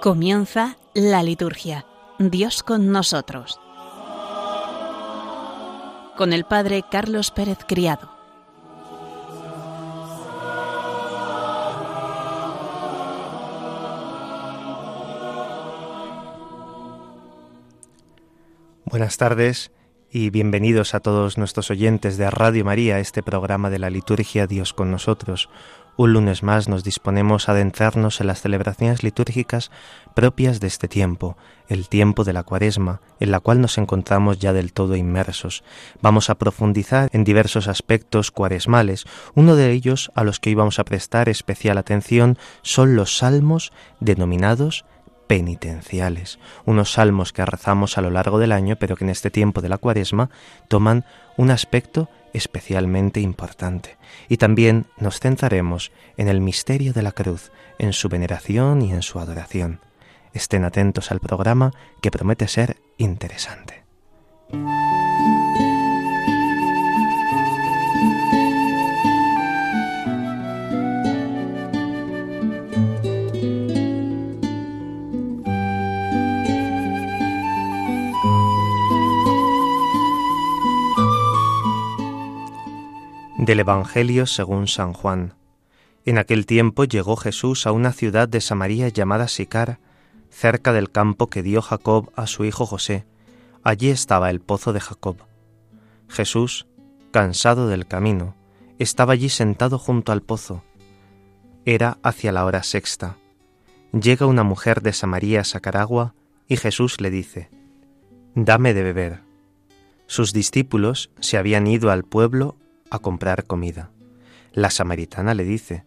Comienza la liturgia. Dios con nosotros. Con el Padre Carlos Pérez Criado. Buenas tardes y bienvenidos a todos nuestros oyentes de Radio María, este programa de la liturgia Dios con nosotros. Un lunes más nos disponemos a adentrarnos en las celebraciones litúrgicas propias de este tiempo, el tiempo de la cuaresma, en la cual nos encontramos ya del todo inmersos. Vamos a profundizar en diversos aspectos cuaresmales. Uno de ellos a los que íbamos a prestar especial atención son los salmos denominados penitenciales, unos salmos que rezamos a lo largo del año, pero que en este tiempo de la cuaresma toman un aspecto especialmente importante. Y también nos centraremos en el misterio de la cruz, en su veneración y en su adoración. Estén atentos al programa que promete ser interesante. Del Evangelio según San Juan. En aquel tiempo llegó Jesús a una ciudad de Samaria llamada Sicar, cerca del campo que dio Jacob a su hijo José. Allí estaba el pozo de Jacob. Jesús, cansado del camino, estaba allí sentado junto al pozo. Era hacia la hora sexta. Llega una mujer de Samaria a sacar agua y Jesús le dice, Dame de beber. Sus discípulos se habían ido al pueblo a comprar comida. La samaritana le dice,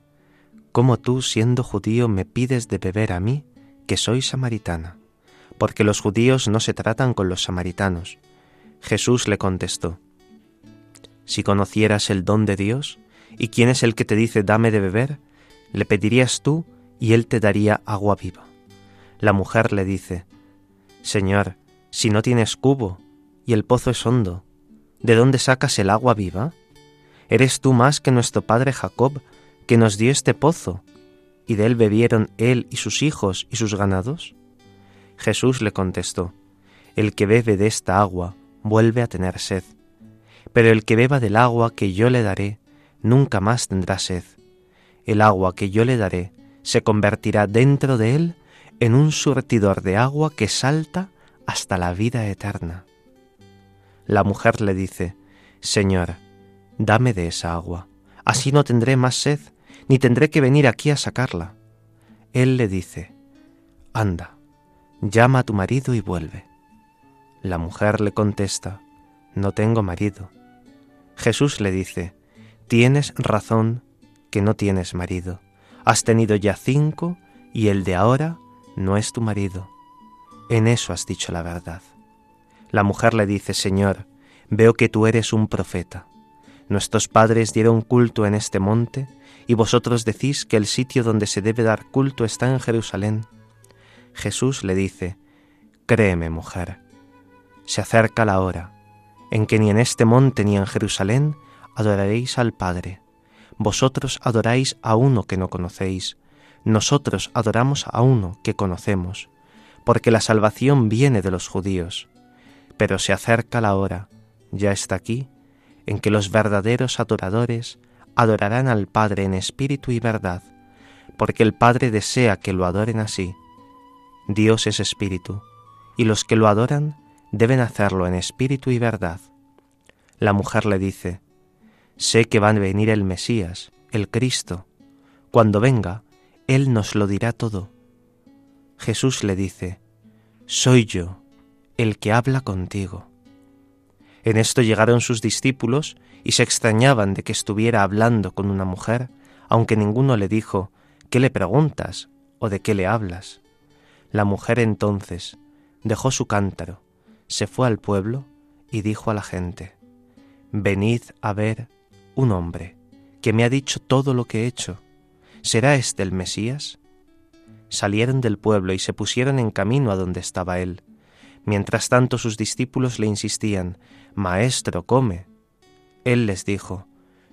¿Cómo tú, siendo judío, me pides de beber a mí, que soy samaritana? Porque los judíos no se tratan con los samaritanos. Jesús le contestó, Si conocieras el don de Dios, y quién es el que te dice dame de beber, le pedirías tú y él te daría agua viva. La mujer le dice, Señor, si no tienes cubo y el pozo es hondo, ¿de dónde sacas el agua viva? ¿Eres tú más que nuestro padre Jacob, que nos dio este pozo, y de él bebieron él y sus hijos y sus ganados? Jesús le contestó, El que bebe de esta agua vuelve a tener sed, pero el que beba del agua que yo le daré, nunca más tendrá sed. El agua que yo le daré se convertirá dentro de él en un surtidor de agua que salta hasta la vida eterna. La mujer le dice, Señor, dame de esa agua, así no tendré más sed, ni tendré que venir aquí a sacarla. Él le dice, Anda, llama a tu marido y vuelve. La mujer le contesta, No tengo marido. Jesús le dice, Tienes razón que no tienes marido. Has tenido ya cinco y el de ahora no es tu marido. En eso has dicho la verdad. La mujer le dice, Señor, veo que tú eres un profeta. Nuestros padres dieron culto en este monte, y vosotros decís que el sitio donde se debe dar culto está en Jerusalén. Jesús le dice, Créeme, mujer, se acerca la hora en que ni en este monte ni en Jerusalén adoraréis al Padre. Vosotros adoráis a uno que no conocéis, nosotros adoramos a uno que conocemos, porque la salvación viene de los judíos. Pero se acerca la hora, ya está aquí, en que los verdaderos adoradores adorarán al Padre en espíritu y verdad, porque el Padre desea que lo adoren así. Dios es espíritu, y los que lo adoran deben hacerlo en espíritu y verdad. La mujer le dice, Sé que va a venir el Mesías, el Cristo. Cuando venga, Él nos lo dirá todo. Jesús le dice, Soy yo, el que habla contigo. En esto llegaron sus discípulos y se extrañaban de que estuviera hablando con una mujer, aunque ninguno le dijo, ¿qué le preguntas o de qué le hablas? La mujer entonces dejó su cántaro, se fue al pueblo y dijo a la gente, Venid a ver un hombre que me ha dicho todo lo que he hecho. ¿Será este el Mesías? Salieron del pueblo y se pusieron en camino a donde estaba él. Mientras tanto sus discípulos le insistían, Maestro, come. Él les dijo,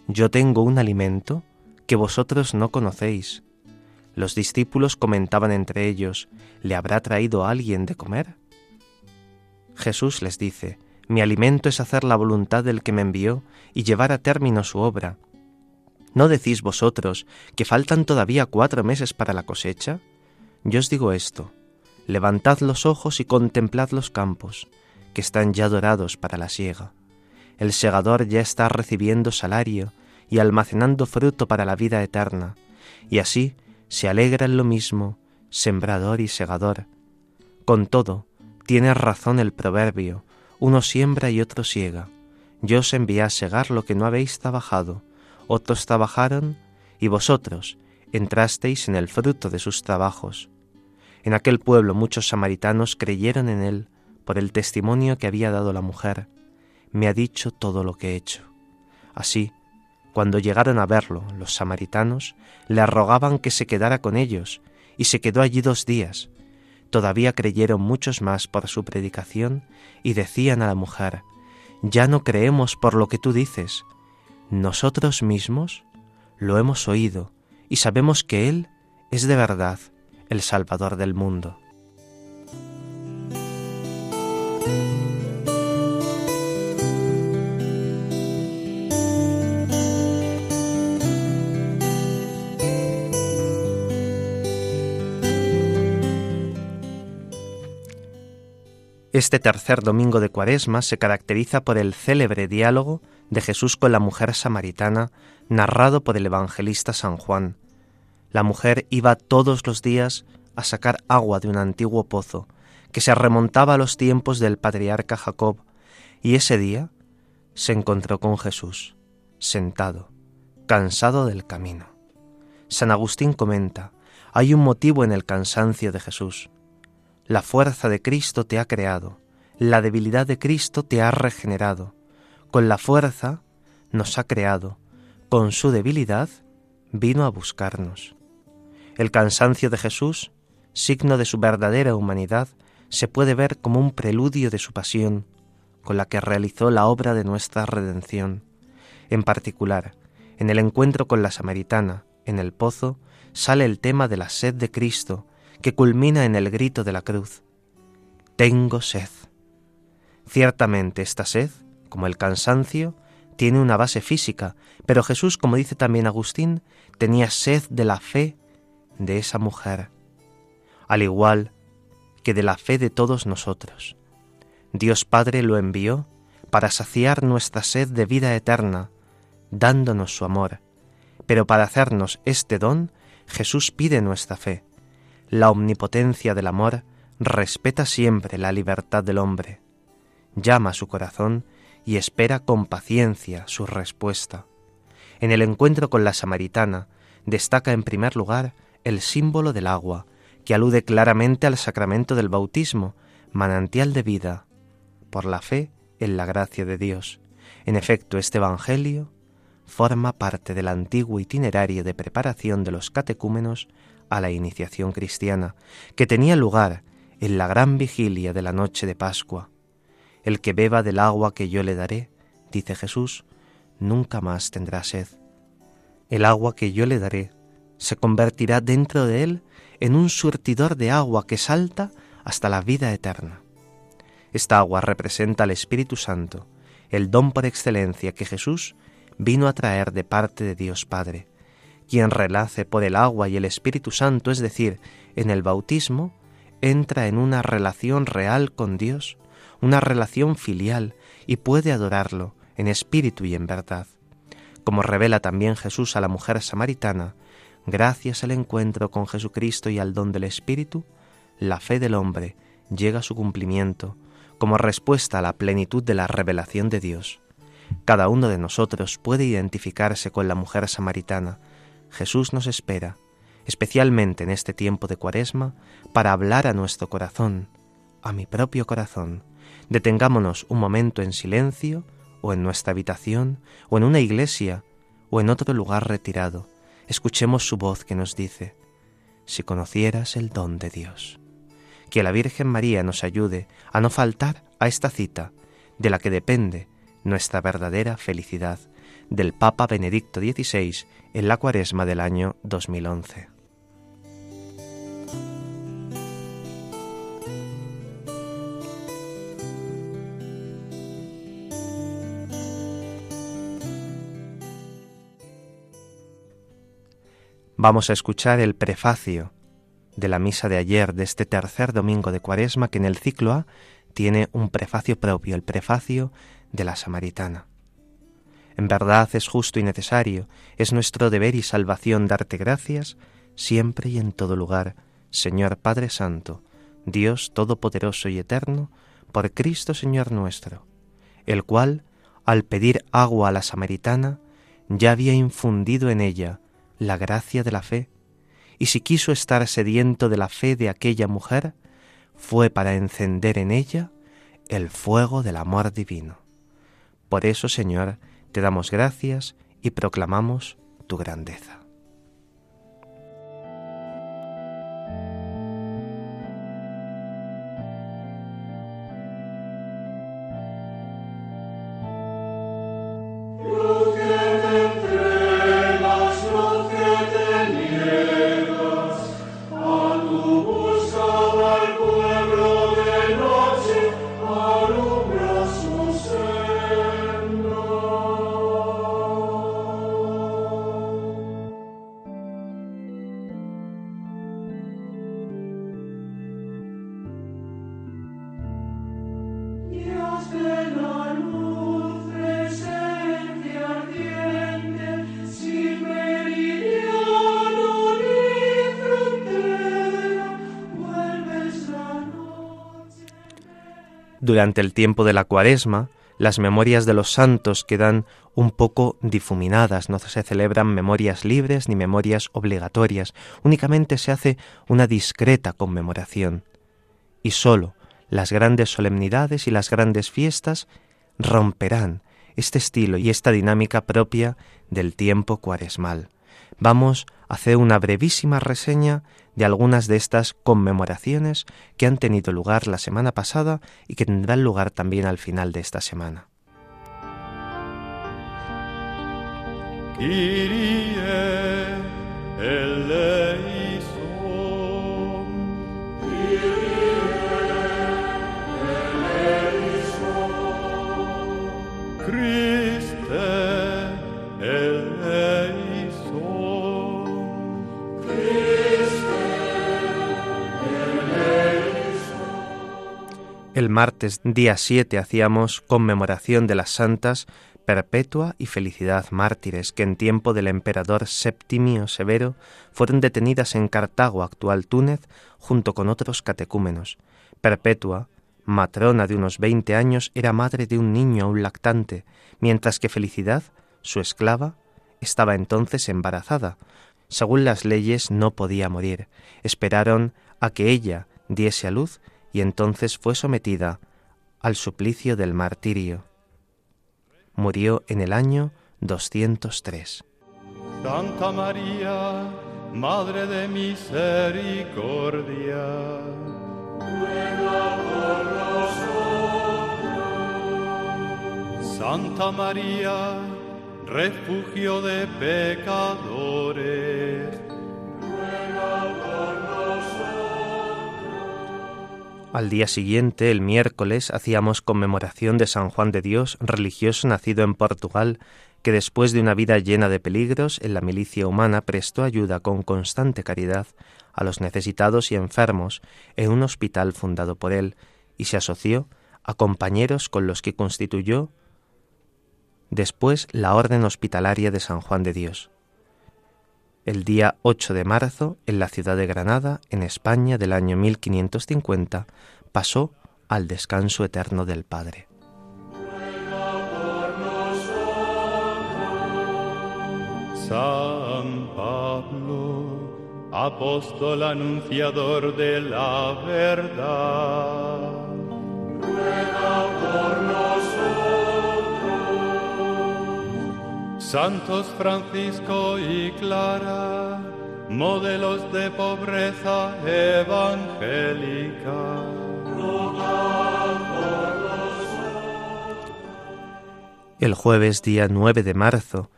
Yo tengo un alimento que vosotros no conocéis. Los discípulos comentaban entre ellos, ¿le habrá traído alguien de comer? Jesús les dice, Mi alimento es hacer la voluntad del que me envió y llevar a término su obra. ¿No decís vosotros que faltan todavía cuatro meses para la cosecha? Yo os digo esto, levantad los ojos y contemplad los campos, que están ya dorados para la siega. El segador ya está recibiendo salario y almacenando fruto para la vida eterna, y así se alegran lo mismo sembrador y segador. Con todo, tiene razón el proverbio, uno siembra y otro siega. Yo os envié a segar lo que no habéis trabajado, otros trabajaron y vosotros entrasteis en el fruto de sus trabajos. En aquel pueblo muchos samaritanos creyeron en él por el testimonio que había dado la mujer. Me ha dicho todo lo que he hecho. Así, cuando llegaron a verlo, los samaritanos le rogaban que se quedara con ellos, y se quedó allí dos días. Todavía creyeron muchos más por su predicación, y decían a la mujer, Ya no creemos por lo que tú dices. Nosotros mismos lo hemos oído, y sabemos que Él es de verdad el Salvador del mundo. Este tercer domingo de Cuaresma se caracteriza por el célebre diálogo de Jesús con la mujer samaritana narrado por el evangelista San Juan. La mujer iba todos los días a sacar agua de un antiguo pozo que se remontaba a los tiempos del patriarca Jacob, y ese día se encontró con Jesús, sentado, cansado del camino. San Agustín comenta, hay un motivo en el cansancio de Jesús. La fuerza de Cristo te ha creado, la debilidad de Cristo te ha regenerado. Con la fuerza nos ha creado, con su debilidad vino a buscarnos. El cansancio de Jesús, signo de su verdadera humanidad, se puede ver como un preludio de su pasión, con la que realizó la obra de nuestra redención. En particular, en el encuentro con la samaritana, en el pozo, sale el tema de la sed de Cristo, que culmina en el grito de la cruz. Tengo sed. Ciertamente esta sed, como el cansancio, tiene una base física, pero Jesús, como dice también Agustín, tenía sed de la fe de esa mujer, al igual que de la fe de todos nosotros. Dios Padre lo envió para saciar nuestra sed de vida eterna, dándonos su amor, pero para hacernos este don, Jesús pide nuestra fe. La omnipotencia del amor respeta siempre la libertad del hombre, llama a su corazón y espera con paciencia su respuesta. En el encuentro con la samaritana destaca en primer lugar el símbolo del agua, que alude claramente al sacramento del bautismo, manantial de vida, por la fe en la gracia de Dios. En efecto, este Evangelio forma parte del antiguo itinerario de preparación de los catecúmenos a la iniciación cristiana, que tenía lugar en la gran vigilia de la noche de Pascua. El que beba del agua que yo le daré, dice Jesús, nunca más tendrá sed. El agua que yo le daré se convertirá dentro de él en un surtidor de agua que salta hasta la vida eterna. Esta agua representa al Espíritu Santo, el don por excelencia que Jesús vino a traer de parte de Dios Padre, quien relace por el agua y el Espíritu Santo, es decir, en el bautismo, entra en una relación real con Dios, una relación filial, y puede adorarlo en espíritu y en verdad. Como revela también Jesús a la mujer samaritana, gracias al encuentro con Jesucristo y al don del Espíritu, la fe del hombre llega a su cumplimiento como respuesta a la plenitud de la revelación de Dios. Cada uno de nosotros puede identificarse con la mujer samaritana, Jesús nos espera, especialmente en este tiempo de Cuaresma, para hablar a nuestro corazón, a mi propio corazón. Detengámonos un momento en silencio, o en nuestra habitación, o en una iglesia, o en otro lugar retirado. Escuchemos su voz que nos dice, si conocieras el don de Dios. Que la Virgen María nos ayude a no faltar a esta cita, de la que depende nuestra verdadera felicidad del Papa Benedicto XVI en la cuaresma del año 2011. Vamos a escuchar el prefacio de la misa de ayer de este tercer domingo de cuaresma que en el ciclo A tiene un prefacio propio, el prefacio de la samaritana. En verdad es justo y necesario, es nuestro deber y salvación darte gracias siempre y en todo lugar, Señor Padre Santo, Dios Todopoderoso y Eterno, por Cristo Señor nuestro, el cual, al pedir agua a la samaritana, ya había infundido en ella la gracia de la fe, y si quiso estar sediento de la fe de aquella mujer, fue para encender en ella el fuego del amor divino. Por eso, Señor, te damos gracias y proclamamos tu grandeza. Durante el tiempo de la cuaresma, las memorias de los santos quedan un poco difuminadas, no se celebran memorias libres ni memorias obligatorias, únicamente se hace una discreta conmemoración. Y sólo las grandes solemnidades y las grandes fiestas romperán este estilo y esta dinámica propia del tiempo cuaresmal. Vamos a hacer una brevísima reseña de algunas de estas conmemoraciones que han tenido lugar la semana pasada y que tendrán lugar también al final de esta semana. El martes día 7 hacíamos conmemoración de las santas Perpetua y Felicidad mártires que en tiempo del emperador Septimio Severo fueron detenidas en Cartago, actual Túnez, junto con otros catecúmenos. Perpetua, matrona de unos veinte años, era madre de un niño aún lactante, mientras que Felicidad, su esclava, estaba entonces embarazada. Según las leyes no podía morir. Esperaron a que ella diese a luz y entonces fue sometida al suplicio del martirio. Murió en el año 203. Santa María, Madre de Misericordia, ruega por nosotros. Santa María, refugio de pecadores, Al día siguiente, el miércoles, hacíamos conmemoración de San Juan de Dios, religioso nacido en Portugal, que después de una vida llena de peligros en la milicia humana prestó ayuda con constante caridad a los necesitados y enfermos en un hospital fundado por él y se asoció a compañeros con los que constituyó después la Orden Hospitalaria de San Juan de Dios el día 8 de marzo, en la ciudad de Granada, en España, del año 1550, pasó al descanso eterno del Padre. San Pablo, apóstol anunciador de la verdad, ruega por Santos Francisco y Clara, modelos de pobreza evangélica. El jueves día 9 de marzo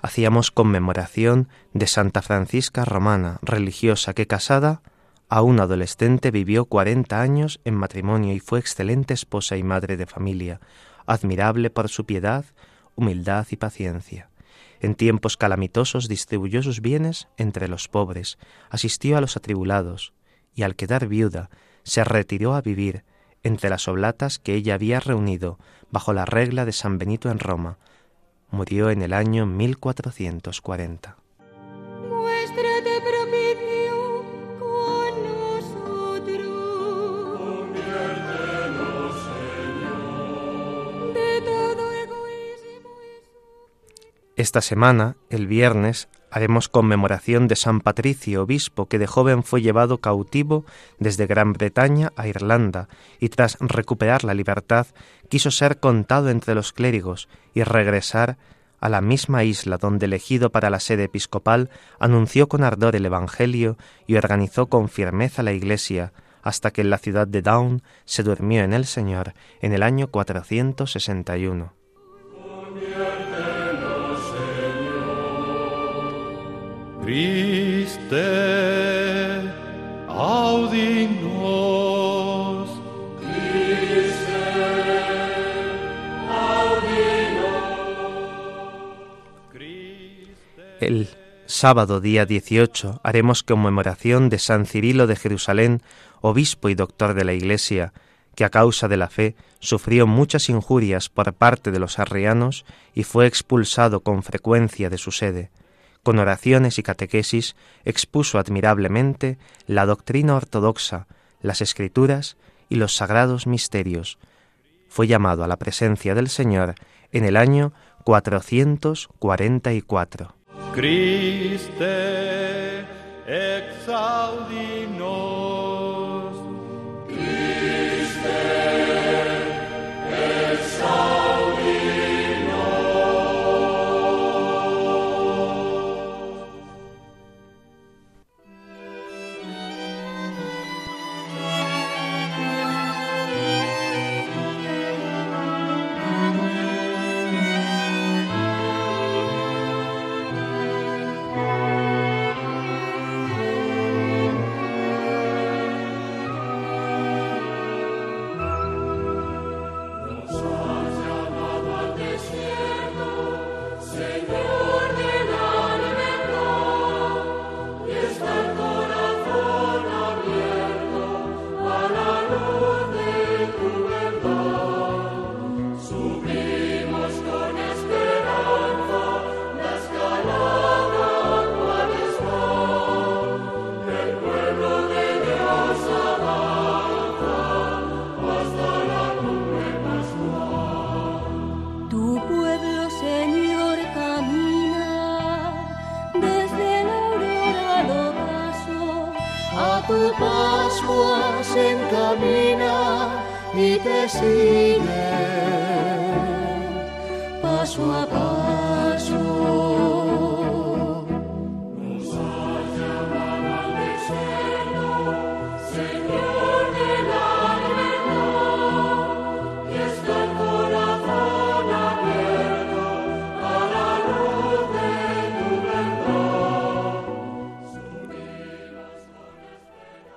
hacíamos conmemoración de Santa Francisca Romana, religiosa que casada a un adolescente vivió 40 años en matrimonio y fue excelente esposa y madre de familia, admirable por su piedad, humildad y paciencia En tiempos calamitosos distribuyó sus bienes entre los pobres, asistió a los atribulados, y al quedar viuda, se retiró a vivir entre las oblatas que ella había reunido bajo la regla de San Benito en Roma. Murió en el año 1440. Esta semana, el viernes, haremos conmemoración de San Patricio, obispo que de joven fue llevado cautivo desde Gran Bretaña a Irlanda y tras recuperar la libertad quiso ser contado entre los clérigos y regresar a la misma isla donde elegido para la sede episcopal anunció con ardor el Evangelio y organizó con firmeza la Iglesia hasta que en la ciudad de Down se durmió en el Señor en el año 461. El sábado día 18 haremos conmemoración de San Cirilo de Jerusalén, obispo y doctor de la Iglesia, que a causa de la fe sufrió muchas injurias por parte de los arrianos y fue expulsado con frecuencia de su sede con oraciones y catequesis, expuso admirablemente la doctrina ortodoxa, las escrituras y los sagrados misterios. Fue llamado a la presencia del Señor en el año 444. Christe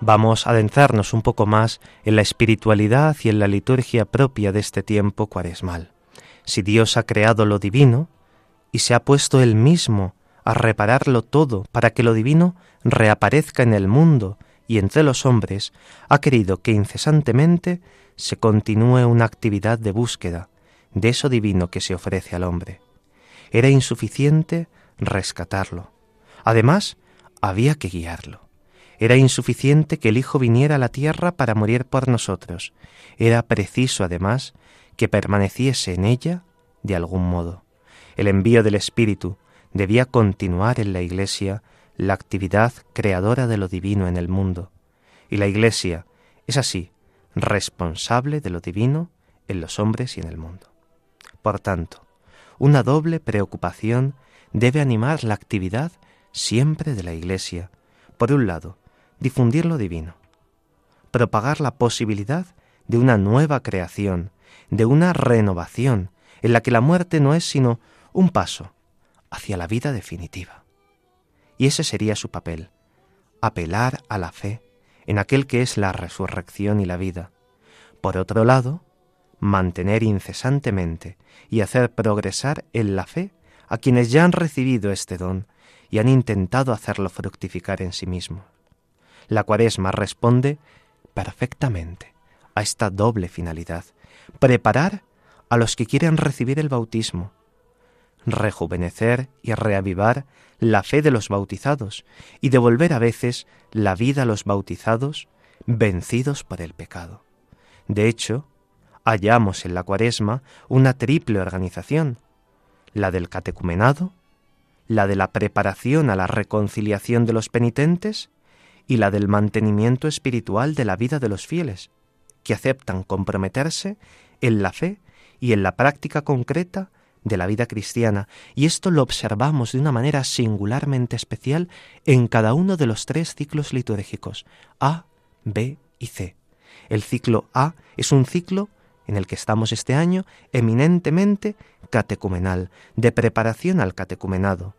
vamos a adentrarnos un poco más en la espiritualidad y en la liturgia propia de este tiempo cuaresmal. Si Dios ha creado lo divino y se ha puesto Él mismo a repararlo todo para que lo divino reaparezca en el mundo y entre los hombres, ha querido que incesantemente se continúe una actividad de búsqueda de eso divino que se ofrece al hombre. Era insuficiente rescatarlo. Además, había que guiarlo. Era insuficiente que el Hijo viniera a la tierra para morir por nosotros. Era preciso, además, que permaneciese en ella de algún modo. El envío del Espíritu debía continuar en la Iglesia la actividad creadora de lo divino en el mundo. Y la Iglesia es así, responsable de lo divino en los hombres y en el mundo. Por tanto, una doble preocupación debe animar la actividad siempre de la Iglesia. Por un lado, difundir lo divino, propagar la posibilidad de una nueva creación, de una renovación, en la que la muerte no es sino un paso hacia la vida definitiva. Y ese sería su papel, apelar a la fe en aquel que es la resurrección y la vida. Por otro lado, mantener incesantemente y hacer progresar en la fe a quienes ya han recibido este don y han intentado hacerlo fructificar en sí mismo. La cuaresma responde perfectamente a esta doble finalidad, preparar a los que quieren recibir el bautismo, rejuvenecer y reavivar la fe de los bautizados y devolver a veces la vida a los bautizados vencidos por el pecado. De hecho, hallamos en la cuaresma una triple organización, la del catecumenado, la de la preparación a la reconciliación de los penitentes y la del mantenimiento espiritual de la vida de los fieles, que aceptan comprometerse en la fe y en la práctica concreta de la vida cristiana, y esto lo observamos de una manera singularmente especial en cada uno de los tres ciclos litúrgicos, A, B y C. El ciclo A es un ciclo en el que estamos este año eminentemente catecumenal, de preparación al catecumenado.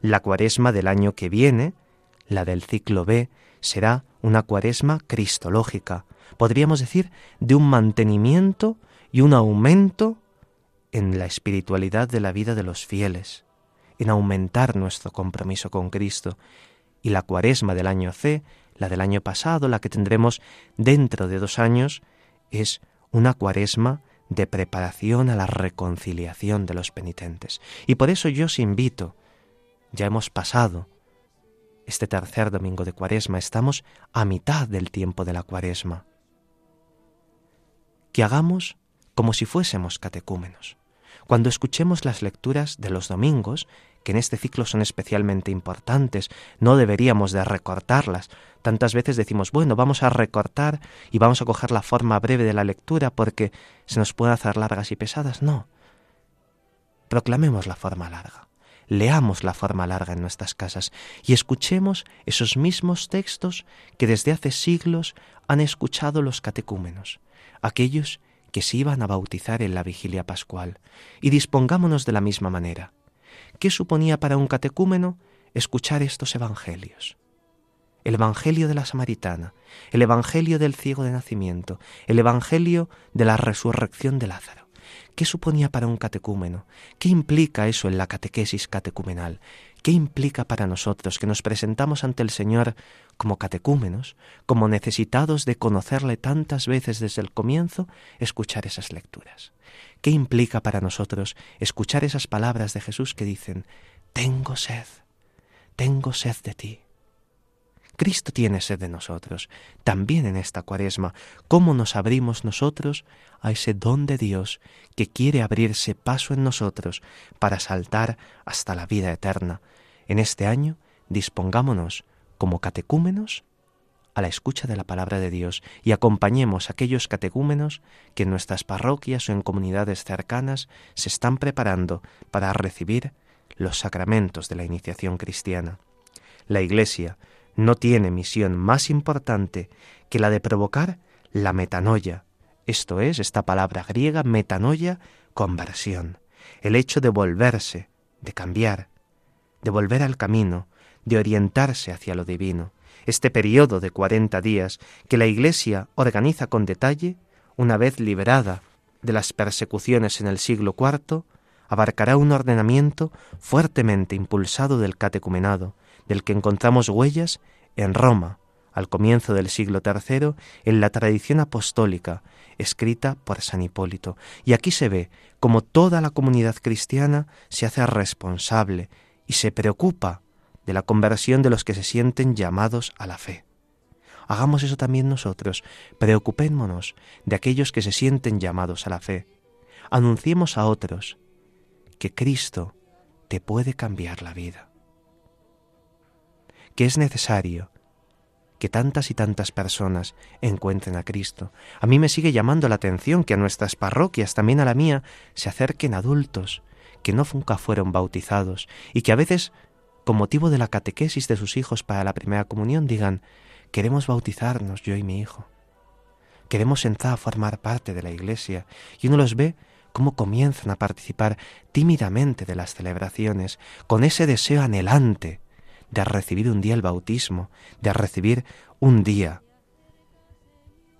La cuaresma del año que viene, la del ciclo B, será una cuaresma cristológica, podríamos decir, de un mantenimiento y un aumento en la espiritualidad de la vida de los fieles, en aumentar nuestro compromiso con Cristo. Y la cuaresma del año C, la del año pasado, la que tendremos dentro de dos años, es una cuaresma de preparación a la reconciliación de los penitentes. Y por eso yo os invito, ya hemos pasado este tercer domingo de cuaresma, estamos a mitad del tiempo de la cuaresma, que hagamos como si fuésemos catecúmenos. Cuando escuchemos las lecturas de los domingos, que en este ciclo son especialmente importantes, no deberíamos de recortarlas. Tantas veces decimos, bueno, vamos a recortar y vamos a coger la forma breve de la lectura porque se nos puede hacer largas y pesadas. No. Proclamemos la forma larga. Leamos la forma larga en nuestras casas y escuchemos esos mismos textos que desde hace siglos han escuchado los catecúmenos, aquellos que se iban a bautizar en la vigilia pascual, y dispongámonos de la misma manera. ¿Qué suponía para un catecúmeno escuchar estos evangelios? El Evangelio de la Samaritana, el Evangelio del ciego de nacimiento, el Evangelio de la resurrección de Lázaro. ¿Qué suponía para un catecúmeno? ¿Qué implica eso en la catequesis catecumenal? ¿Qué implica para nosotros que nos presentamos ante el Señor como catecúmenos, como necesitados de conocerle tantas veces desde el comienzo, escuchar esas lecturas? ¿Qué implica para nosotros escuchar esas palabras de Jesús que dicen, tengo sed, tengo sed de ti? Cristo tiene sed de nosotros, también en esta cuaresma. ¿Cómo nos abrimos nosotros a ese don de Dios que quiere abrirse paso en nosotros para saltar hasta la vida eterna? En este año dispongámonos como catecúmenos a la escucha de la palabra de Dios y acompañemos a aquellos catecúmenos que en nuestras parroquias o en comunidades cercanas se están preparando para recibir los sacramentos de la iniciación cristiana. La Iglesia no tiene misión más importante que la de provocar la metanoia, esto es, esta palabra griega, metanoia, conversión, el hecho de volverse, de cambiar, de volver al camino, de orientarse hacia lo divino. Este periodo de cuarenta días que la Iglesia organiza con detalle, una vez liberada de las persecuciones en el siglo IV, abarcará un ordenamiento fuertemente impulsado del catecumenado, del que encontramos huellas en Roma, al comienzo del siglo III, en la tradición apostólica, escrita por San Hipólito. Y aquí se ve como toda la comunidad cristiana se hace responsable y se preocupa de la conversión de los que se sienten llamados a la fe. Hagamos eso también nosotros, preocupémonos de aquellos que se sienten llamados a la fe. Anunciemos a otros que Cristo te puede cambiar la vida que es necesario que tantas y tantas personas encuentren a Cristo. A mí me sigue llamando la atención que a nuestras parroquias, también a la mía, se acerquen adultos que no nunca fueron bautizados y que a veces, con motivo de la catequesis de sus hijos para la primera comunión, digan, queremos bautizarnos yo y mi hijo. Queremos entrar a formar parte de la iglesia y uno los ve cómo comienzan a participar tímidamente de las celebraciones, con ese deseo anhelante de recibir un día el bautismo, de recibir un día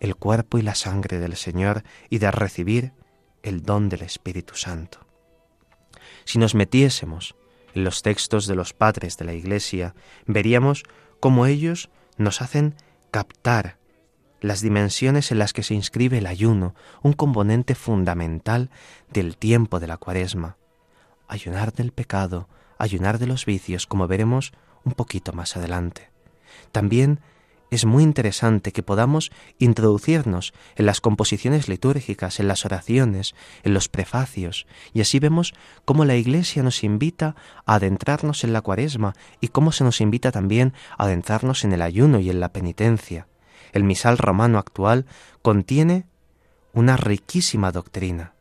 el cuerpo y la sangre del Señor y de recibir el don del Espíritu Santo. Si nos metiésemos en los textos de los padres de la Iglesia, veríamos cómo ellos nos hacen captar las dimensiones en las que se inscribe el ayuno, un componente fundamental del tiempo de la cuaresma. Ayunar del pecado, ayunar de los vicios, como veremos un poquito más adelante. También es muy interesante que podamos introducirnos en las composiciones litúrgicas, en las oraciones, en los prefacios, y así vemos cómo la Iglesia nos invita a adentrarnos en la cuaresma y cómo se nos invita también a adentrarnos en el ayuno y en la penitencia. El misal romano actual contiene una riquísima doctrina.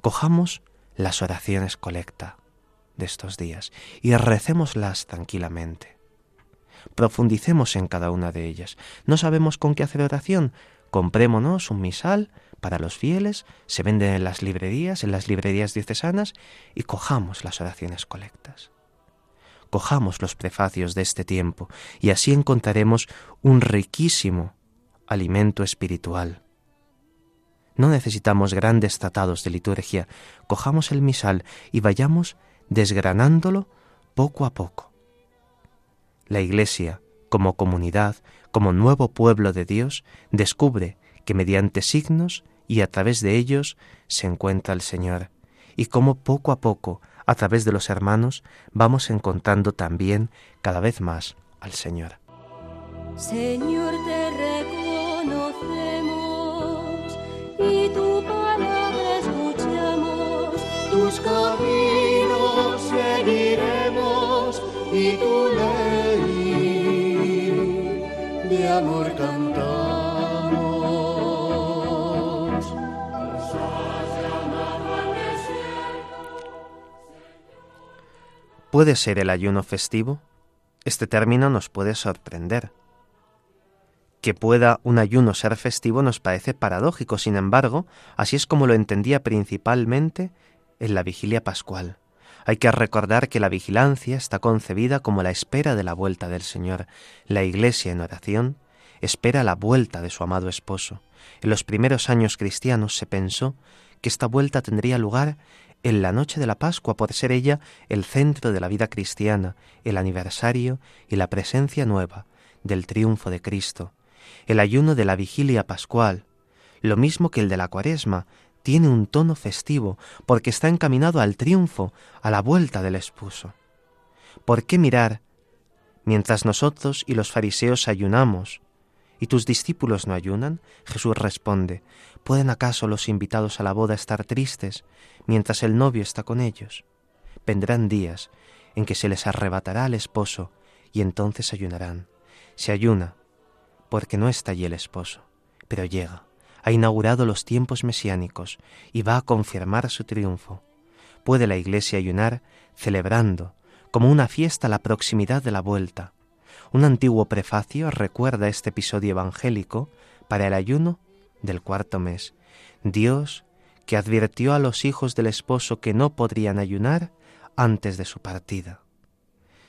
Cojamos las oraciones colecta de estos días y recémoslas tranquilamente profundicemos en cada una de ellas. ¿No sabemos con qué hacer oración? Comprémonos un misal para los fieles, se venden en las librerías, en las librerías diocesanas, y cojamos las oraciones colectas. Cojamos los prefacios de este tiempo, y así encontraremos un riquísimo alimento espiritual. No necesitamos grandes tratados de liturgia, cojamos el misal y vayamos desgranándolo poco a poco la Iglesia, como comunidad, como nuevo pueblo de Dios, descubre que mediante signos y a través de ellos se encuentra el Señor, y cómo poco a poco, a través de los hermanos, vamos encontrando también cada vez más al Señor. Señor, ¿Puede ser el ayuno festivo? Este término nos puede sorprender. Que pueda un ayuno ser festivo nos parece paradójico, sin embargo, así es como lo entendía principalmente en la vigilia pascual. Hay que recordar que la vigilancia está concebida como la espera de la vuelta del Señor. La Iglesia en oración espera la vuelta de su amado esposo. En los primeros años cristianos se pensó que esta vuelta tendría lugar en la noche de la Pascua por ser ella el centro de la vida cristiana, el aniversario y la presencia nueva del triunfo de Cristo. El ayuno de la vigilia pascual, lo mismo que el de la cuaresma, tiene un tono festivo porque está encaminado al triunfo, a la vuelta del esposo. ¿Por qué mirar mientras nosotros y los fariseos ayunamos y tus discípulos no ayunan? Jesús responde, ¿pueden acaso los invitados a la boda estar tristes mientras el novio está con ellos? Vendrán días en que se les arrebatará al esposo y entonces ayunarán. Se ayuna porque no está allí el esposo, pero llega ha inaugurado los tiempos mesiánicos y va a confirmar su triunfo. Puede la Iglesia ayunar celebrando como una fiesta la proximidad de la vuelta. Un antiguo prefacio recuerda este episodio evangélico para el ayuno del cuarto mes. Dios, que advirtió a los hijos del esposo que no podrían ayunar antes de su partida.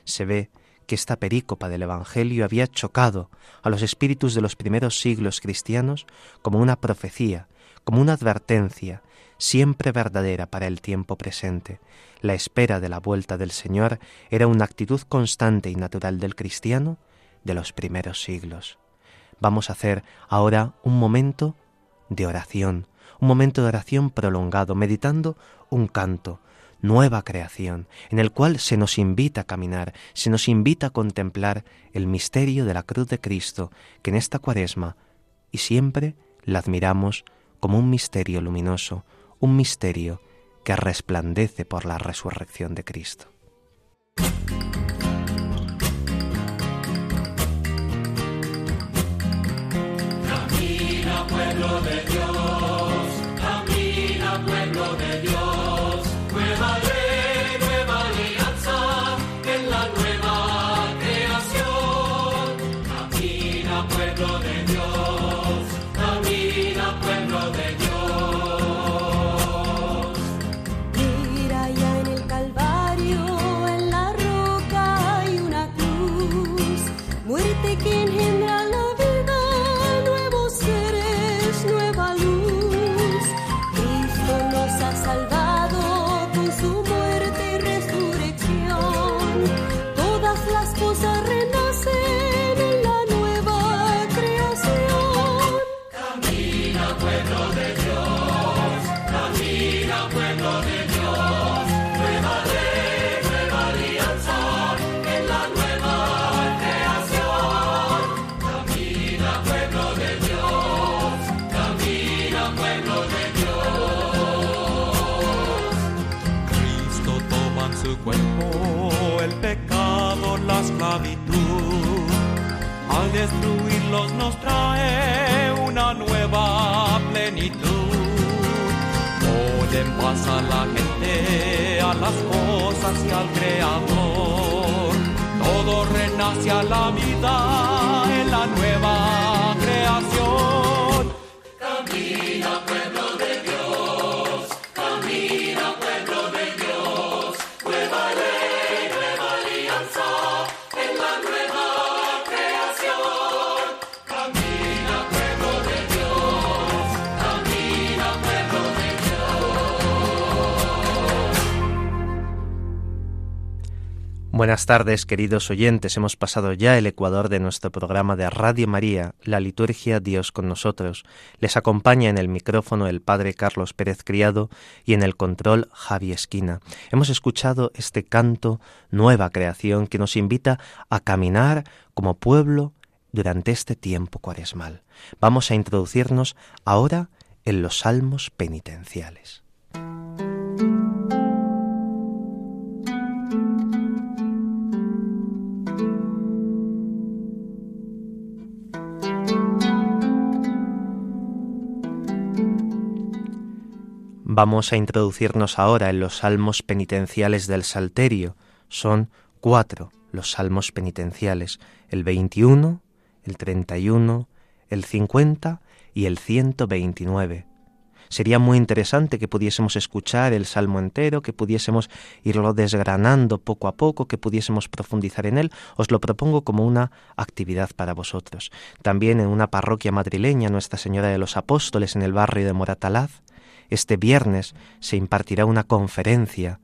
Se ve que esta perícopa del Evangelio había chocado a los espíritus de los primeros siglos cristianos como una profecía, como una advertencia, siempre verdadera para el tiempo presente. La espera de la vuelta del Señor era una actitud constante y natural del cristiano de los primeros siglos. Vamos a hacer ahora un momento de oración, un momento de oración prolongado, meditando un canto, nueva creación, en el cual se nos invita a caminar, se nos invita a contemplar el misterio de la cruz de Cristo, que en esta cuaresma y siempre la admiramos como un misterio luminoso, un misterio que resplandece por la resurrección de Cristo. Destruirlos nos trae una nueva plenitud. Pueden pasar la gente a las cosas y al Creador. Todo renace a la vida Buenas tardes, queridos oyentes. Hemos pasado ya el ecuador de nuestro programa de Radio María, la liturgia Dios con nosotros. Les acompaña en el micrófono el Padre Carlos Pérez Criado y en el control Javi Esquina. Hemos escuchado este canto, nueva creación, que nos invita a caminar como pueblo durante este tiempo cuaresmal. Vamos a introducirnos ahora en los salmos penitenciales. Vamos a introducirnos ahora en los salmos penitenciales del Salterio. Son cuatro los salmos penitenciales, el 21, el 31, el 50 y el 129. Sería muy interesante que pudiésemos escuchar el salmo entero, que pudiésemos irlo desgranando poco a poco, que pudiésemos profundizar en él. Os lo propongo como una actividad para vosotros. También en una parroquia madrileña, Nuestra Señora de los Apóstoles, en el barrio de Moratalaz, este viernes se impartirá una conferencia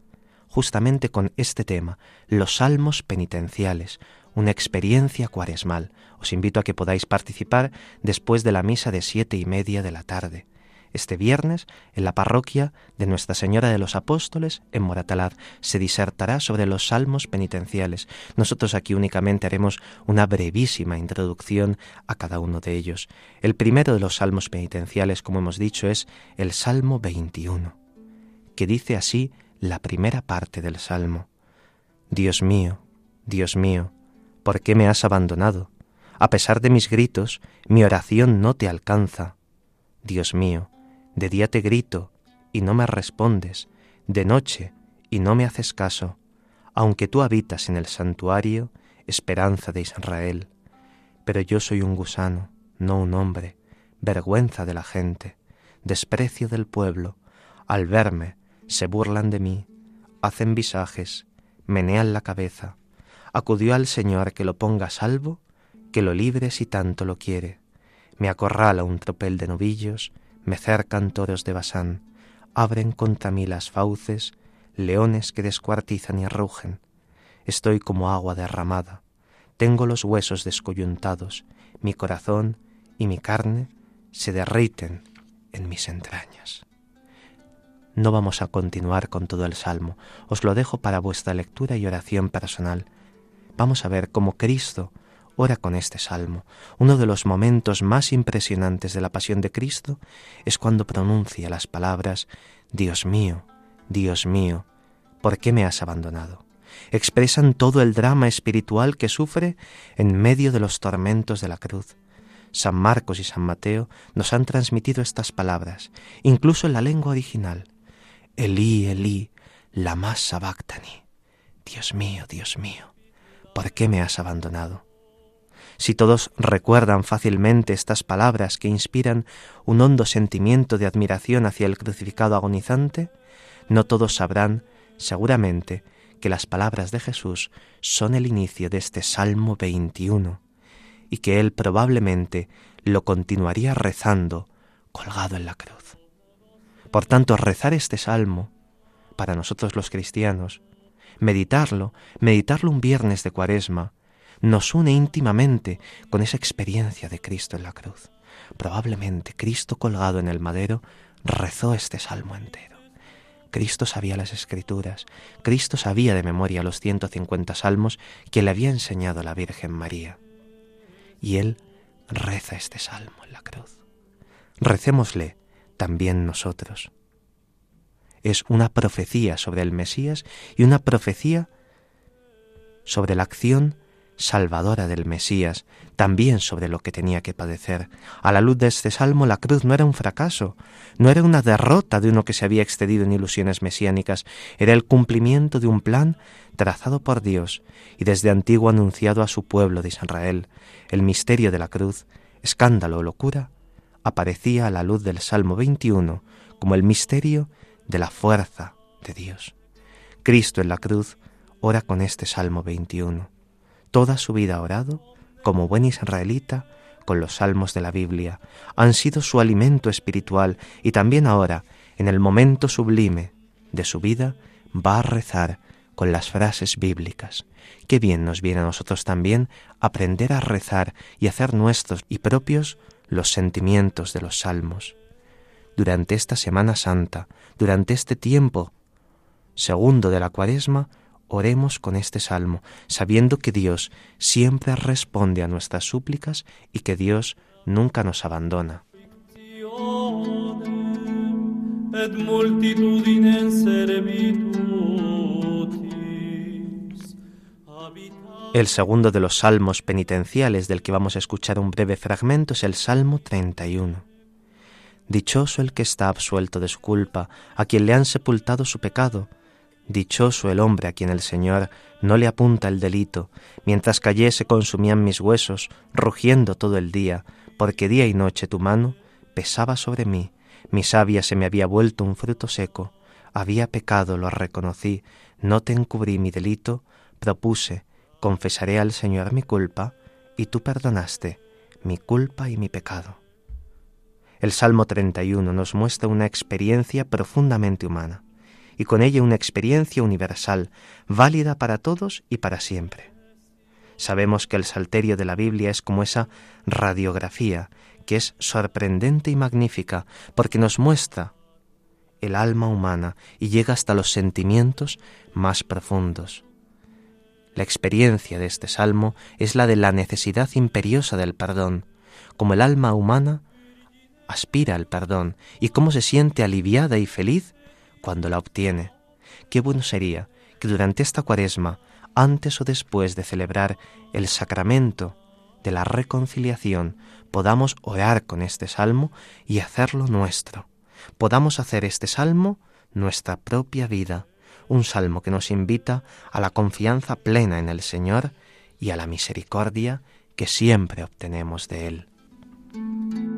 justamente con este tema, los salmos penitenciales, una experiencia cuaresmal. Os invito a que podáis participar después de la misa de siete y media de la tarde este viernes en la parroquia de Nuestra Señora de los Apóstoles en Moratalaz. Se disertará sobre los salmos penitenciales. Nosotros aquí únicamente haremos una brevísima introducción a cada uno de ellos. El primero de los salmos penitenciales, como hemos dicho, es el Salmo 21, que dice así la primera parte del Salmo. Dios mío, Dios mío, ¿por qué me has abandonado? A pesar de mis gritos, mi oración no te alcanza. Dios mío, de día te grito y no me respondes, de noche y no me haces caso, aunque tú habitas en el santuario, esperanza de Israel. Pero yo soy un gusano, no un hombre, vergüenza de la gente, desprecio del pueblo. Al verme, se burlan de mí, hacen visajes, menean la cabeza. Acudió al Señor que lo ponga salvo, que lo libre si tanto lo quiere. Me acorrala un tropel de novillos, me cercan toros de Basán, abren contra mí las fauces, leones que descuartizan y rugen. Estoy como agua derramada, tengo los huesos descoyuntados, mi corazón y mi carne se derriten en mis entrañas. No vamos a continuar con todo el salmo, os lo dejo para vuestra lectura y oración personal. Vamos a ver cómo Cristo ora con este salmo. Uno de los momentos más impresionantes de la pasión de Cristo es cuando pronuncia las palabras Dios mío, Dios mío, ¿por qué me has abandonado? Expresan todo el drama espiritual que sufre en medio de los tormentos de la cruz. San Marcos y San Mateo nos han transmitido estas palabras, incluso en la lengua original. Elí, Elí, lama sabactani. Dios mío, Dios mío, ¿por qué me has abandonado? Si todos recuerdan fácilmente estas palabras que inspiran un hondo sentimiento de admiración hacia el crucificado agonizante, no todos sabrán, seguramente, que las palabras de Jesús son el inicio de este Salmo 21 y que él probablemente lo continuaría rezando colgado en la cruz. Por tanto, rezar este salmo, para nosotros los cristianos, meditarlo, meditarlo un viernes de cuaresma, nos une íntimamente con esa experiencia de Cristo en la cruz. Probablemente Cristo colgado en el madero rezó este salmo entero. Cristo sabía las escrituras, Cristo sabía de memoria los 150 salmos que le había enseñado la Virgen María. Y él reza este salmo en la cruz. Recémosle también nosotros. Es una profecía sobre el Mesías y una profecía sobre la acción salvadora del Mesías, también sobre lo que tenía que padecer. A la luz de este salmo, la cruz no era un fracaso, no era una derrota de uno que se había excedido en ilusiones mesiánicas, era el cumplimiento de un plan trazado por Dios y desde antiguo anunciado a su pueblo de Israel. El misterio de la cruz, escándalo o locura, aparecía a la luz del Salmo 21 como el misterio de la fuerza de Dios. Cristo en la cruz ora con este Salmo 21 toda su vida orado, como buen israelita, con los salmos de la Biblia, han sido su alimento espiritual y también ahora, en el momento sublime de su vida, va a rezar con las frases bíblicas. Qué bien nos viene a nosotros también aprender a rezar y hacer nuestros y propios los sentimientos de los salmos. Durante esta Semana Santa, durante este tiempo segundo de la Cuaresma, oremos con este salmo, sabiendo que Dios siempre responde a nuestras súplicas y que Dios nunca nos abandona. El segundo de los salmos penitenciales del que vamos a escuchar un breve fragmento es el Salmo 31. Dichoso el que está absuelto de su culpa, a quien le han sepultado su pecado, Dichoso el hombre a quien el Señor no le apunta el delito, mientras callé se consumían mis huesos, rugiendo todo el día, porque día y noche tu mano pesaba sobre mí, mi savia se me había vuelto un fruto seco, había pecado, lo reconocí, no te encubrí mi delito, propuse, confesaré al Señor mi culpa, y tú perdonaste mi culpa y mi pecado. El Salmo 31 nos muestra una experiencia profundamente humana y con ella una experiencia universal, válida para todos y para siempre. Sabemos que el salterio de la Biblia es como esa radiografía que es sorprendente y magnífica porque nos muestra el alma humana y llega hasta los sentimientos más profundos. La experiencia de este salmo es la de la necesidad imperiosa del perdón, como el alma humana aspira al perdón y cómo se siente aliviada y feliz cuando la obtiene. Qué bueno sería que durante esta cuaresma, antes o después de celebrar el sacramento de la reconciliación, podamos orar con este salmo y hacerlo nuestro. Podamos hacer este salmo nuestra propia vida, un salmo que nos invita a la confianza plena en el Señor y a la misericordia que siempre obtenemos de Él.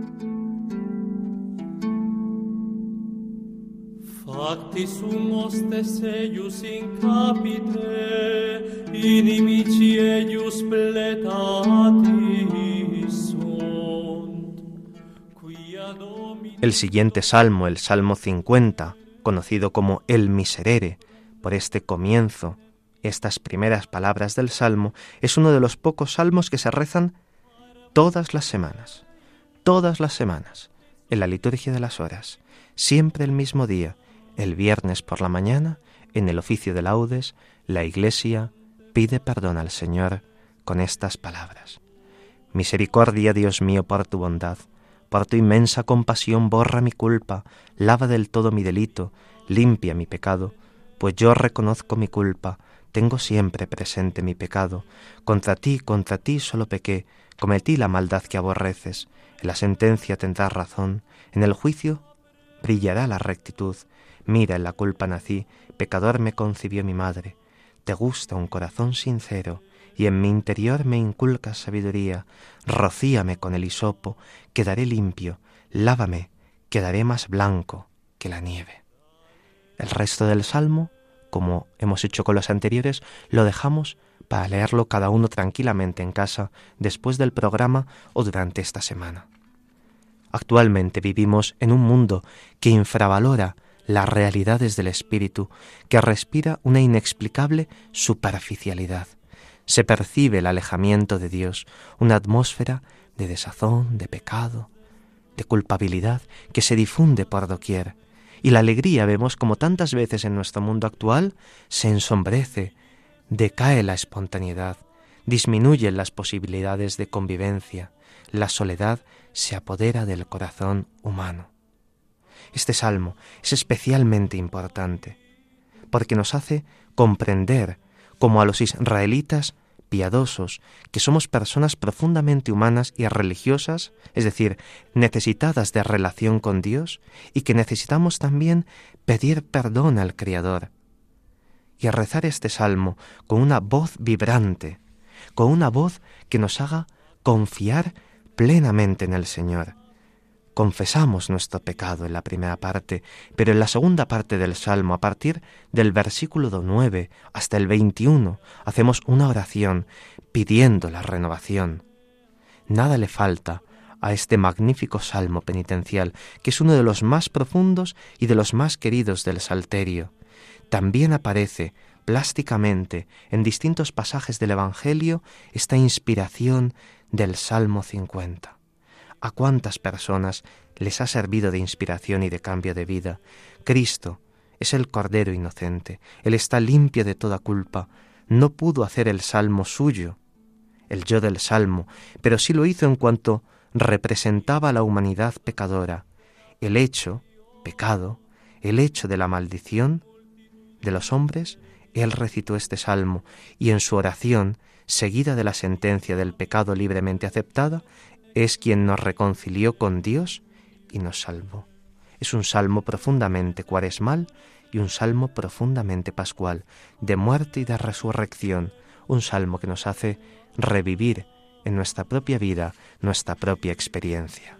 El siguiente salmo, el Salmo 50, conocido como el Miserere, por este comienzo, estas primeras palabras del salmo, es uno de los pocos salmos que se rezan todas las semanas, todas las semanas, en la liturgia de las horas, siempre el mismo día, el viernes por la mañana, en el oficio de laudes, la Iglesia pide perdón al Señor con estas palabras. Misericordia, Dios mío, por tu bondad, por tu inmensa compasión borra mi culpa, lava del todo mi delito, limpia mi pecado, pues yo reconozco mi culpa, tengo siempre presente mi pecado, contra ti, contra ti solo pequé, cometí la maldad que aborreces, en la sentencia tendrás razón, en el juicio brillará la rectitud, Mira, en la culpa nací, pecador me concibió mi madre. Te gusta un corazón sincero, y en mi interior me inculcas sabiduría. Rocíame con el hisopo, quedaré limpio. Lávame, quedaré más blanco que la nieve. El resto del salmo, como hemos hecho con los anteriores, lo dejamos para leerlo cada uno tranquilamente en casa después del programa o durante esta semana. Actualmente vivimos en un mundo que infravalora las realidades del espíritu, que respira una inexplicable superficialidad. se percibe el alejamiento de Dios, una atmósfera de desazón, de pecado, de culpabilidad que se difunde por doquier. Y la alegría, vemos como tantas veces en nuestro mundo actual, se ensombrece, decae la espontaneidad, disminuyen las posibilidades de convivencia, la soledad se apodera del corazón humano. Este salmo es especialmente importante porque nos hace comprender, como a los israelitas piadosos, que somos personas profundamente humanas y religiosas, es decir, necesitadas de relación con Dios, y que necesitamos también pedir perdón al Creador. Y a rezar este salmo con una voz vibrante, con una voz que nos haga confiar plenamente en el Señor. Confesamos nuestro pecado en la primera parte, pero en la segunda parte del Salmo, a partir del versículo 9 hasta el 21, hacemos una oración pidiendo la renovación. Nada le falta a este magnífico salmo penitencial, que es uno de los más profundos y de los más queridos del Salterio. También aparece plásticamente en distintos pasajes del Evangelio esta inspiración del Salmo 50. ¿A cuántas personas les ha servido de inspiración y de cambio de vida? Cristo es el Cordero inocente, Él está limpio de toda culpa, no pudo hacer el Salmo suyo, el yo del Salmo, pero sí lo hizo en cuanto representaba a la humanidad pecadora, el hecho, pecado, el hecho de la maldición de los hombres, Él recitó este Salmo y en su oración seguida de la sentencia del pecado libremente aceptada, es quien nos reconcilió con Dios y nos salvó. Es un salmo profundamente cuaresmal y un salmo profundamente pascual, de muerte y de resurrección, un salmo que nos hace revivir en nuestra propia vida nuestra propia experiencia.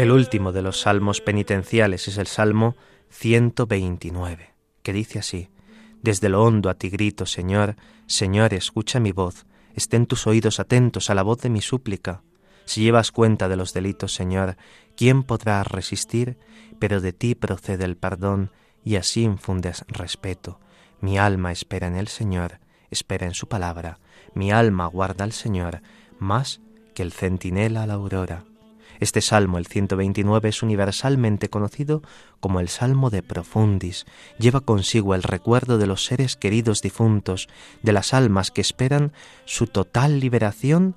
El último de los salmos penitenciales es el Salmo 129, que dice así, Desde lo hondo a ti grito, Señor, Señor, escucha mi voz, estén tus oídos atentos a la voz de mi súplica. Si llevas cuenta de los delitos, Señor, ¿quién podrá resistir? Pero de ti procede el perdón, y así infundes respeto. Mi alma espera en el Señor, espera en su palabra. Mi alma guarda al Señor, más que el centinela a la aurora. Este salmo, el 129, es universalmente conocido como el Salmo de Profundis. Lleva consigo el recuerdo de los seres queridos difuntos, de las almas que esperan su total liberación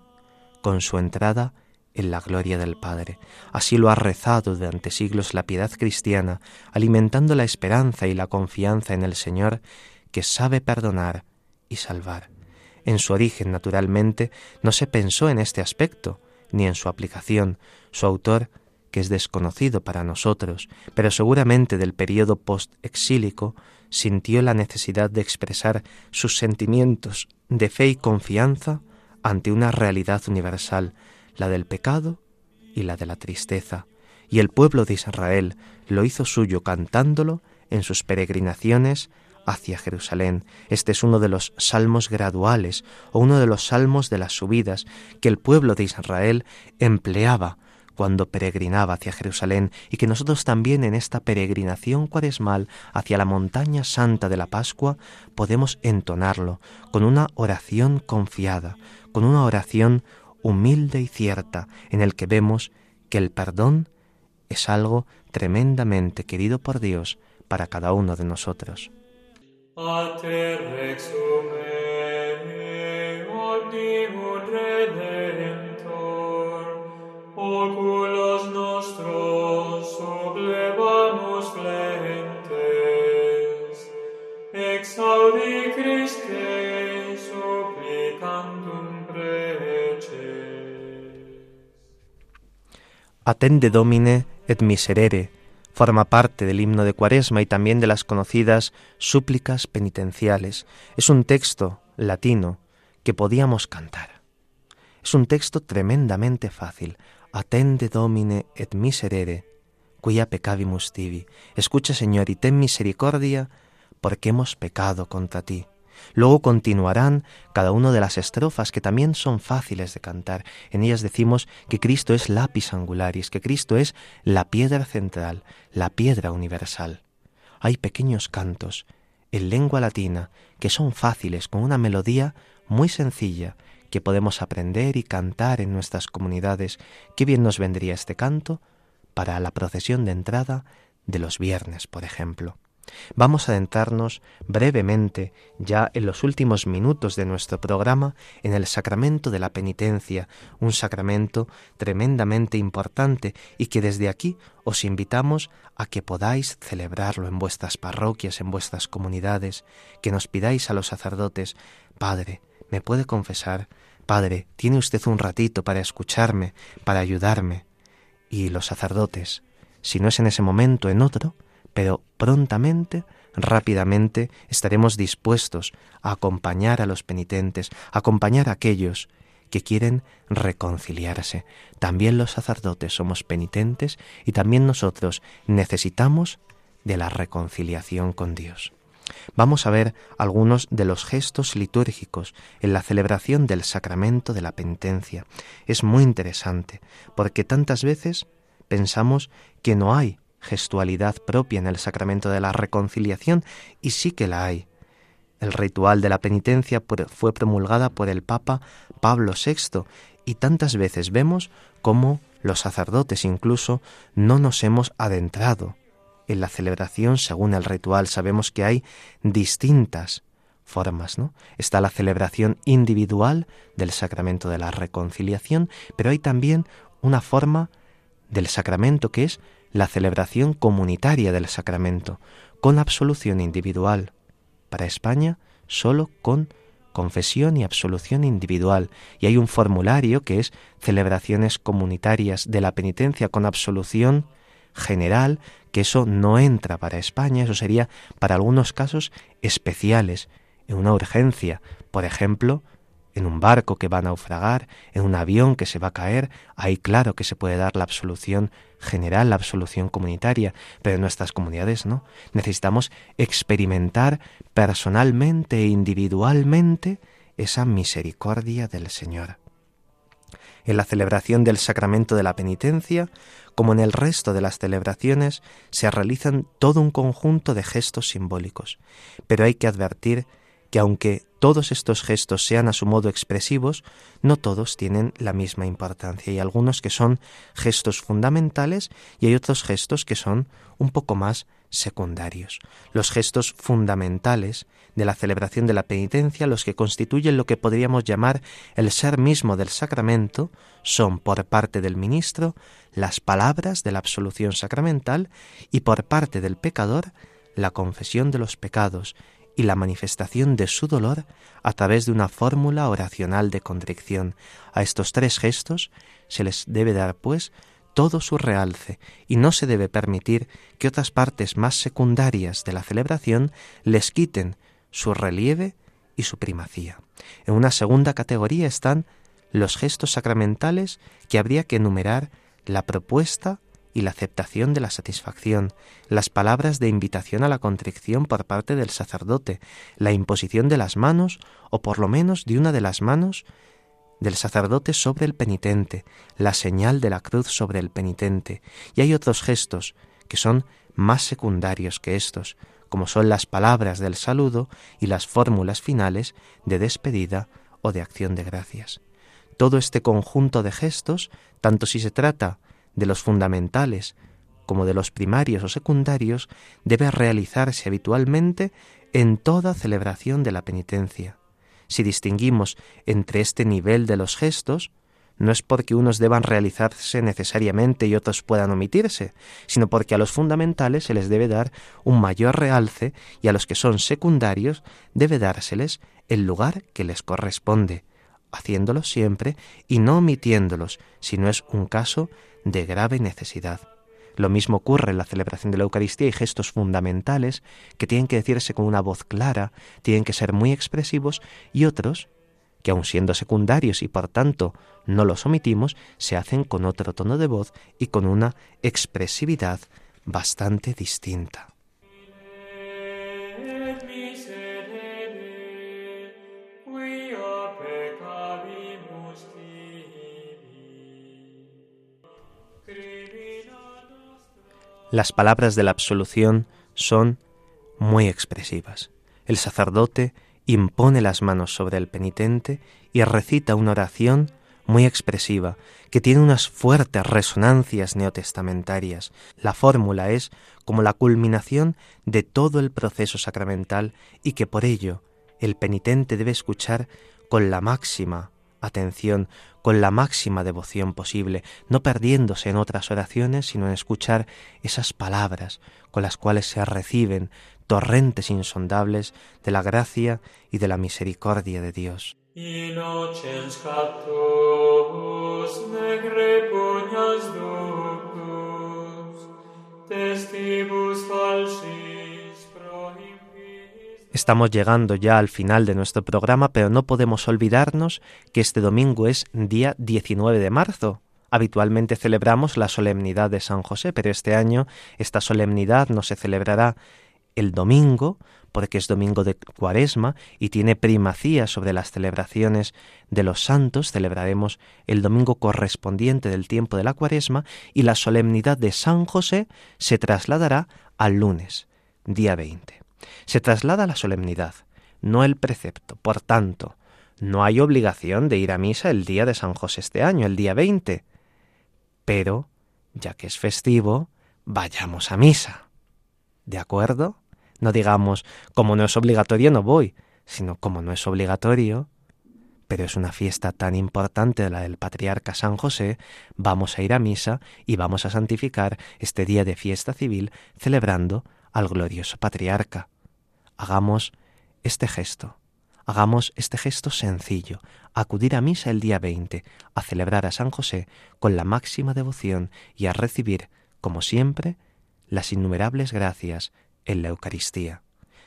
con su entrada en la gloria del Padre. Así lo ha rezado durante siglos la piedad cristiana, alimentando la esperanza y la confianza en el Señor, que sabe perdonar y salvar. En su origen, naturalmente, no se pensó en este aspecto, ni en su aplicación. Su autor, que es desconocido para nosotros, pero seguramente del período post-exílico, sintió la necesidad de expresar sus sentimientos de fe y confianza ante una realidad universal, la del pecado y la de la tristeza, y el pueblo de Israel lo hizo suyo cantándolo en sus peregrinaciones hacia Jerusalén. Este es uno de los salmos graduales o uno de los salmos de las subidas que el pueblo de Israel empleaba cuando peregrinaba hacia Jerusalén y que nosotros también en esta peregrinación cuaresmal hacia la montaña santa de la Pascua podemos entonarlo con una oración confiada, con una oración humilde y cierta en el que vemos que el perdón es algo tremendamente querido por Dios para cada uno de nosotros. A te rexum omnibus divun redentor, oculos nostros sublevamus flentes, exaudi Christe supplicandum preces. Atende Domine et miserere, forma parte del himno de Cuaresma y también de las conocidas súplicas penitenciales. Es un texto latino que podíamos cantar. Es un texto tremendamente fácil. Atende Domine et miserere, quia peccavimus tibi. Escucha, Señor, y ten misericordia, porque hemos pecado contra ti. Luego continuarán cada una de las estrofas que también son fáciles de cantar. En ellas decimos que Cristo es lápiz angularis, que Cristo es la piedra central, la piedra universal. Hay pequeños cantos en lengua latina que son fáciles, con una melodía muy sencilla, que podemos aprender y cantar en nuestras comunidades. Qué bien nos vendría este canto para la procesión de entrada de los viernes, por ejemplo. Vamos a adentrarnos brevemente, ya en los últimos minutos de nuestro programa, en el sacramento de la penitencia, un sacramento tremendamente importante y que desde aquí os invitamos a que podáis celebrarlo en vuestras parroquias, en vuestras comunidades, que nos pidáis a los sacerdotes, Padre, ¿me puede confesar? Padre, ¿tiene usted un ratito para escucharme, para ayudarme? Y los sacerdotes, si no es en ese momento, en otro, pero prontamente, rápidamente, estaremos dispuestos a acompañar a los penitentes, a acompañar a aquellos que quieren reconciliarse. También los sacerdotes somos penitentes y también nosotros necesitamos de la reconciliación con Dios. Vamos a ver algunos de los gestos litúrgicos en la celebración del sacramento de la penitencia. Es muy interesante, porque tantas veces pensamos que no hay gestualidad propia en el sacramento de la reconciliación y sí que la hay. El ritual de la penitencia fue promulgada por el Papa Pablo VI y tantas veces vemos cómo los sacerdotes incluso no nos hemos adentrado en la celebración según el ritual. Sabemos que hay distintas formas, ¿no? Está la celebración individual del sacramento de la reconciliación, pero hay también una forma del sacramento que es la celebración comunitaria del sacramento, con absolución individual. Para España, solo con confesión y absolución individual. Y hay un formulario que es celebraciones comunitarias de la penitencia con absolución general, que eso no entra para España, eso sería para algunos casos especiales, en una urgencia, por ejemplo, en un barco que va a naufragar, en un avión que se va a caer, ahí claro que se puede dar la absolución general, la absolución comunitaria, pero en nuestras comunidades no. Necesitamos experimentar personalmente e individualmente esa misericordia del Señor. En la celebración del sacramento de la penitencia, como en el resto de las celebraciones, se realizan todo un conjunto de gestos simbólicos, pero hay que advertir que aunque todos estos gestos sean a su modo expresivos, no todos tienen la misma importancia. Hay algunos que son gestos fundamentales y hay otros gestos que son un poco más secundarios. Los gestos fundamentales de la celebración de la penitencia, los que constituyen lo que podríamos llamar el ser mismo del sacramento, son por parte del ministro las palabras de la absolución sacramental y por parte del pecador la confesión de los pecados y la manifestación de su dolor a través de una fórmula oracional de contrición. A estos tres gestos se les debe dar, pues, todo su realce y no se debe permitir que otras partes más secundarias de la celebración les quiten su relieve y su primacía. En una segunda categoría están los gestos sacramentales que habría que enumerar la propuesta y la aceptación de la satisfacción, las palabras de invitación a la contrición por parte del sacerdote, la imposición de las manos, o por lo menos de una de las manos del sacerdote sobre el penitente, la señal de la cruz sobre el penitente, y hay otros gestos que son más secundarios que estos, como son las palabras del saludo y las fórmulas finales de despedida o de acción de gracias. Todo este conjunto de gestos, tanto si se trata de los fundamentales como de los primarios o secundarios debe realizarse habitualmente en toda celebración de la penitencia. Si distinguimos entre este nivel de los gestos, no es porque unos deban realizarse necesariamente y otros puedan omitirse, sino porque a los fundamentales se les debe dar un mayor realce y a los que son secundarios debe dárseles el lugar que les corresponde, haciéndolos siempre y no omitiéndolos, si no es un caso de grave necesidad. Lo mismo ocurre en la celebración de la Eucaristía y gestos fundamentales que tienen que decirse con una voz clara, tienen que ser muy expresivos y otros que aun siendo secundarios y por tanto no los omitimos, se hacen con otro tono de voz y con una expresividad bastante distinta. Las palabras de la absolución son muy expresivas. El sacerdote impone las manos sobre el penitente y recita una oración muy expresiva, que tiene unas fuertes resonancias neotestamentarias. La fórmula es como la culminación de todo el proceso sacramental y que por ello el penitente debe escuchar con la máxima atención, con la máxima devoción posible, no perdiéndose en otras oraciones, sino en escuchar esas palabras con las cuales se reciben torrentes insondables de la gracia y de la misericordia de Dios. Estamos llegando ya al final de nuestro programa, pero no podemos olvidarnos que este domingo es día 19 de marzo. Habitualmente celebramos la solemnidad de San José, pero este año esta solemnidad no se celebrará el domingo, porque es domingo de cuaresma y tiene primacía sobre las celebraciones de los santos, celebraremos el domingo correspondiente del tiempo de la cuaresma y la solemnidad de San José se trasladará al lunes, día 20. Se traslada la solemnidad, no el precepto. Por tanto, no hay obligación de ir a misa el día de San José este año, el día 20. Pero, ya que es festivo, vayamos a misa. ¿De acuerdo? No digamos, como no es obligatorio, no voy, sino como no es obligatorio, pero es una fiesta tan importante la del patriarca San José, vamos a ir a misa y vamos a santificar este día de fiesta civil celebrando al glorioso patriarca. Hagamos este gesto, hagamos este gesto sencillo, acudir a misa el día 20, a celebrar a San José con la máxima devoción y a recibir, como siempre, las innumerables gracias en la Eucaristía.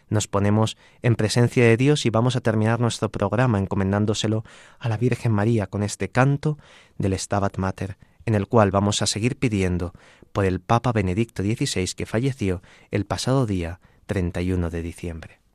Nos ponemos en presencia de Dios y vamos a terminar nuestro programa encomendándoselo a la Virgen María con este canto del Stabat Mater, en el cual vamos a seguir pidiendo por el Papa Benedicto XVI que falleció el pasado día 31 de diciembre.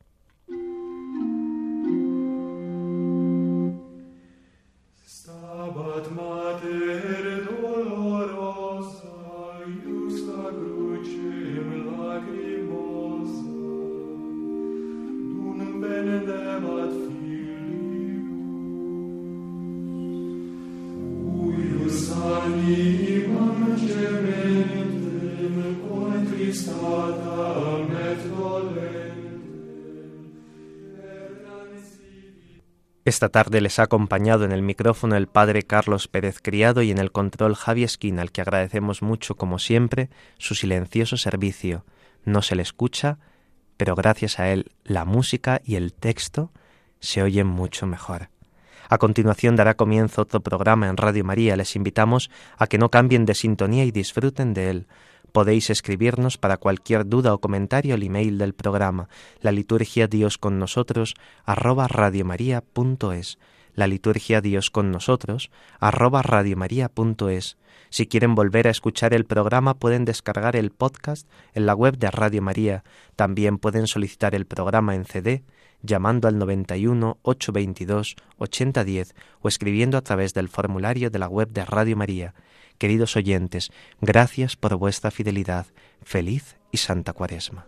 Esta tarde les ha acompañado en el micrófono el padre Carlos Pérez Criado y en el control Javi Esquina, al que agradecemos mucho, como siempre, su silencioso servicio. No se le escucha, pero gracias a él la música y el texto se oyen mucho mejor. A continuación dará comienzo otro programa en Radio María. Les invitamos a que no cambien de sintonía y disfruten de él. Podéis escribirnos para cualquier duda o comentario al email del programa, la liturgia Dios con nosotros, arroba radiomaria.es, la liturgia Dios con nosotros, arroba radiomaria.es. Si quieren volver a escuchar el programa pueden descargar el podcast en la web de Radio María. También pueden solicitar el programa en CD llamando al 91 822 8010 o escribiendo a través del formulario de la web de Radio María. Queridos oyentes, gracias por vuestra fidelidad. Feliz y Santa Cuaresma.